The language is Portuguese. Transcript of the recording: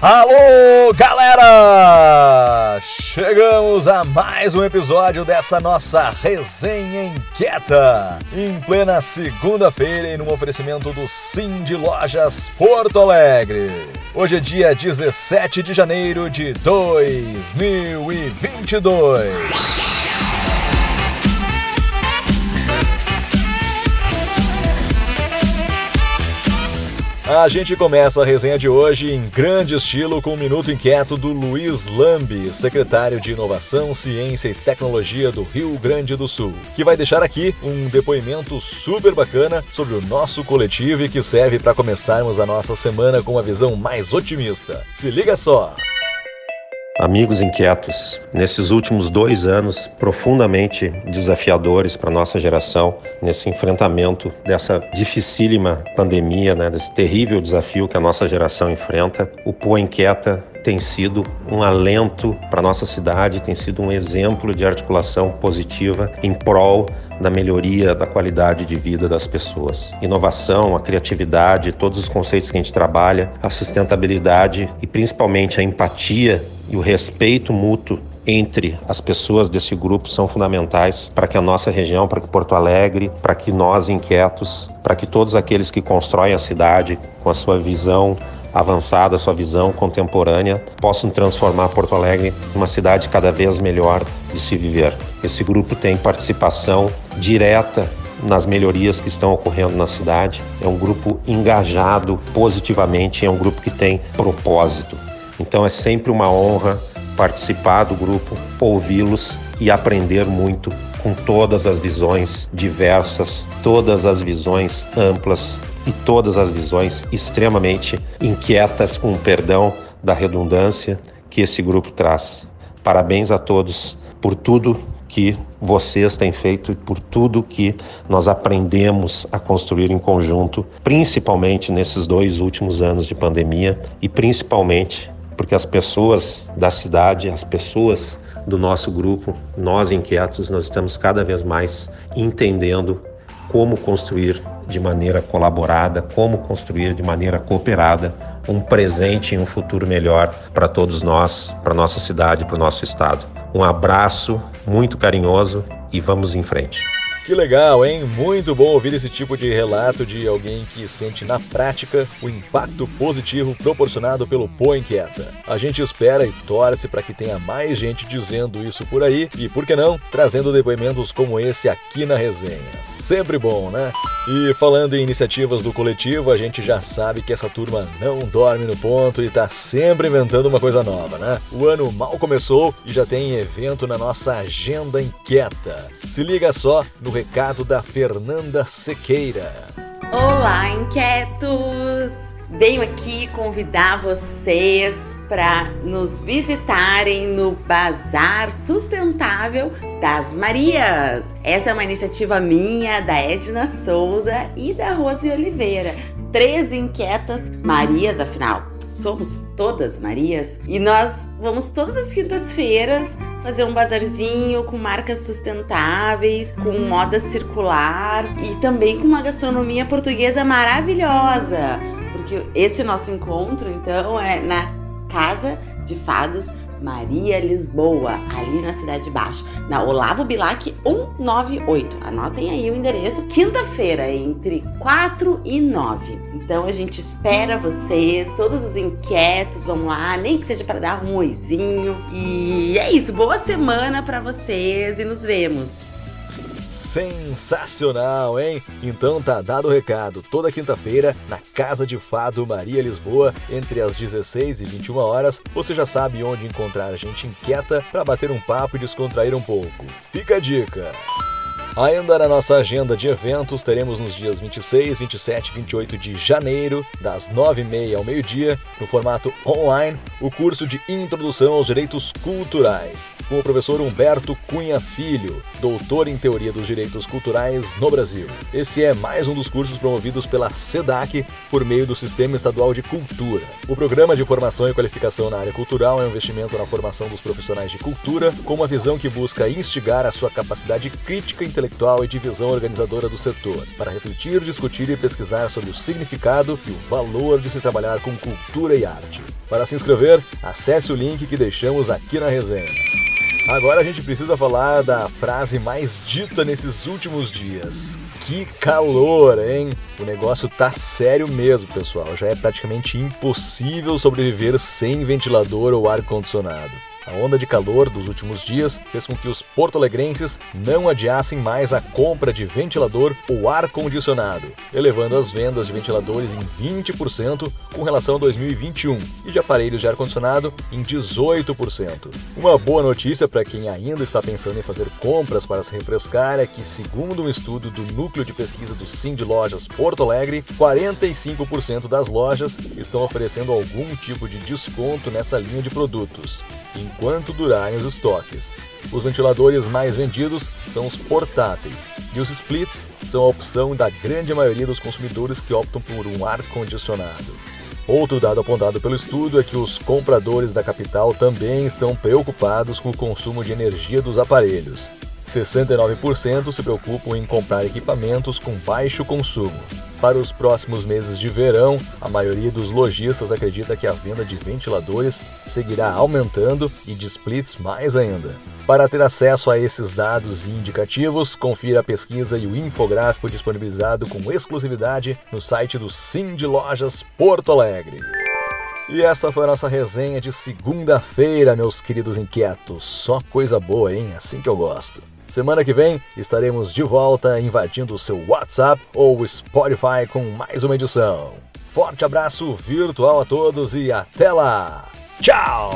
Alô, galera! Chegamos a mais um episódio dessa nossa resenha inquieta. Em plena segunda-feira e num oferecimento do Sim de Lojas Porto Alegre. Hoje é dia 17 de janeiro de 2022. A gente começa a resenha de hoje em grande estilo com o um Minuto Inquieto do Luiz Lambi, secretário de Inovação, Ciência e Tecnologia do Rio Grande do Sul, que vai deixar aqui um depoimento super bacana sobre o nosso coletivo e que serve para começarmos a nossa semana com uma visão mais otimista. Se liga só! Amigos inquietos, nesses últimos dois anos profundamente desafiadores para nossa geração, nesse enfrentamento dessa dificílima pandemia, né, desse terrível desafio que a nossa geração enfrenta, o Poa Inquieta tem sido um alento para nossa cidade, tem sido um exemplo de articulação positiva em prol da melhoria da qualidade de vida das pessoas. Inovação, a criatividade, todos os conceitos que a gente trabalha, a sustentabilidade e principalmente a empatia e o respeito mútuo entre as pessoas desse grupo são fundamentais para que a nossa região, para que Porto Alegre, para que nós inquietos, para que todos aqueles que constroem a cidade com a sua visão avançada, sua visão contemporânea, possam transformar Porto Alegre em uma cidade cada vez melhor de se viver. Esse grupo tem participação direta nas melhorias que estão ocorrendo na cidade. É um grupo engajado positivamente, é um grupo que tem propósito. Então é sempre uma honra participar do grupo, ouvi-los e aprender muito com todas as visões diversas, todas as visões amplas e todas as visões extremamente inquietas, com perdão da redundância que esse grupo traz. Parabéns a todos por tudo que vocês têm feito e por tudo que nós aprendemos a construir em conjunto, principalmente nesses dois últimos anos de pandemia e principalmente porque as pessoas da cidade, as pessoas do nosso grupo, nós inquietos, nós estamos cada vez mais entendendo como construir de maneira colaborada, como construir de maneira cooperada um presente e um futuro melhor para todos nós, para nossa cidade, para o nosso estado. Um abraço muito carinhoso e vamos em frente. Que legal, hein? Muito bom ouvir esse tipo de relato de alguém que sente na prática o impacto positivo proporcionado pelo Pô Inquieta. A gente espera e torce para que tenha mais gente dizendo isso por aí e, por que não, trazendo depoimentos como esse aqui na resenha. Sempre bom, né? E falando em iniciativas do coletivo, a gente já sabe que essa turma não dorme no ponto e tá sempre inventando uma coisa nova, né? O ano mal começou e já tem evento na nossa agenda inquieta. Se liga só no recado da Fernanda Sequeira. Olá, inquietos! Venho aqui convidar vocês para nos visitarem no Bazar Sustentável das Marias. Essa é uma iniciativa minha, da Edna Souza e da Rose Oliveira. Três inquietas Marias, afinal somos todas Marias e nós vamos todas as quintas-feiras fazer um bazarzinho com marcas sustentáveis, com moda circular e também com uma gastronomia portuguesa maravilhosa. Porque esse nosso encontro, então, é na Casa de Fados Maria Lisboa, ali na Cidade Baixa, na Olavo Bilac 198. Anotem aí o endereço. Quinta-feira, entre 4 e 9. Então a gente espera vocês, todos os inquietos, vamos lá, nem que seja para dar um oizinho. E é isso, boa semana para vocês e nos vemos. Sensacional, hein? Então tá dado o recado. Toda quinta-feira, na Casa de Fado Maria Lisboa, entre as 16 e 21 horas, você já sabe onde encontrar gente inquieta para bater um papo e descontrair um pouco. Fica a dica! Ainda na nossa agenda de eventos, teremos nos dias 26, 27 e 28 de janeiro, das 9h30 ao meio-dia, no formato online, o curso de Introdução aos Direitos Culturais, com o professor Humberto Cunha Filho, doutor em Teoria dos Direitos Culturais no Brasil. Esse é mais um dos cursos promovidos pela SEDAC por meio do Sistema Estadual de Cultura. O programa de formação e qualificação na área cultural é um investimento na formação dos profissionais de cultura, com uma visão que busca instigar a sua capacidade crítica intelectual intelectual e divisão organizadora do setor, para refletir, discutir e pesquisar sobre o significado e o valor de se trabalhar com cultura e arte. Para se inscrever, acesse o link que deixamos aqui na resenha. Agora a gente precisa falar da frase mais dita nesses últimos dias. Que calor, hein? O negócio tá sério mesmo, pessoal. Já é praticamente impossível sobreviver sem ventilador ou ar condicionado. A onda de calor dos últimos dias fez com que os porto-alegrenses não adiassem mais a compra de ventilador ou ar-condicionado, elevando as vendas de ventiladores em 20% com relação a 2021 e de aparelhos de ar-condicionado em 18%. Uma boa notícia para quem ainda está pensando em fazer compras para se refrescar é que, segundo um estudo do Núcleo de Pesquisa do Sim de Lojas Porto Alegre, 45% das lojas estão oferecendo algum tipo de desconto nessa linha de produtos enquanto durarem os estoques. Os ventiladores mais vendidos são os portáteis e os splits são a opção da grande maioria dos consumidores que optam por um ar-condicionado. Outro dado apontado pelo estudo é que os compradores da capital também estão preocupados com o consumo de energia dos aparelhos. 69% se preocupam em comprar equipamentos com baixo consumo. Para os próximos meses de verão, a maioria dos lojistas acredita que a venda de ventiladores seguirá aumentando e de splits mais ainda. Para ter acesso a esses dados indicativos, confira a pesquisa e o infográfico disponibilizado com exclusividade no site do Sim de Lojas Porto Alegre. E essa foi a nossa resenha de segunda-feira, meus queridos inquietos. Só coisa boa, hein? Assim que eu gosto. Semana que vem estaremos de volta invadindo o seu WhatsApp ou Spotify com mais uma edição. Forte abraço virtual a todos e até lá! Tchau!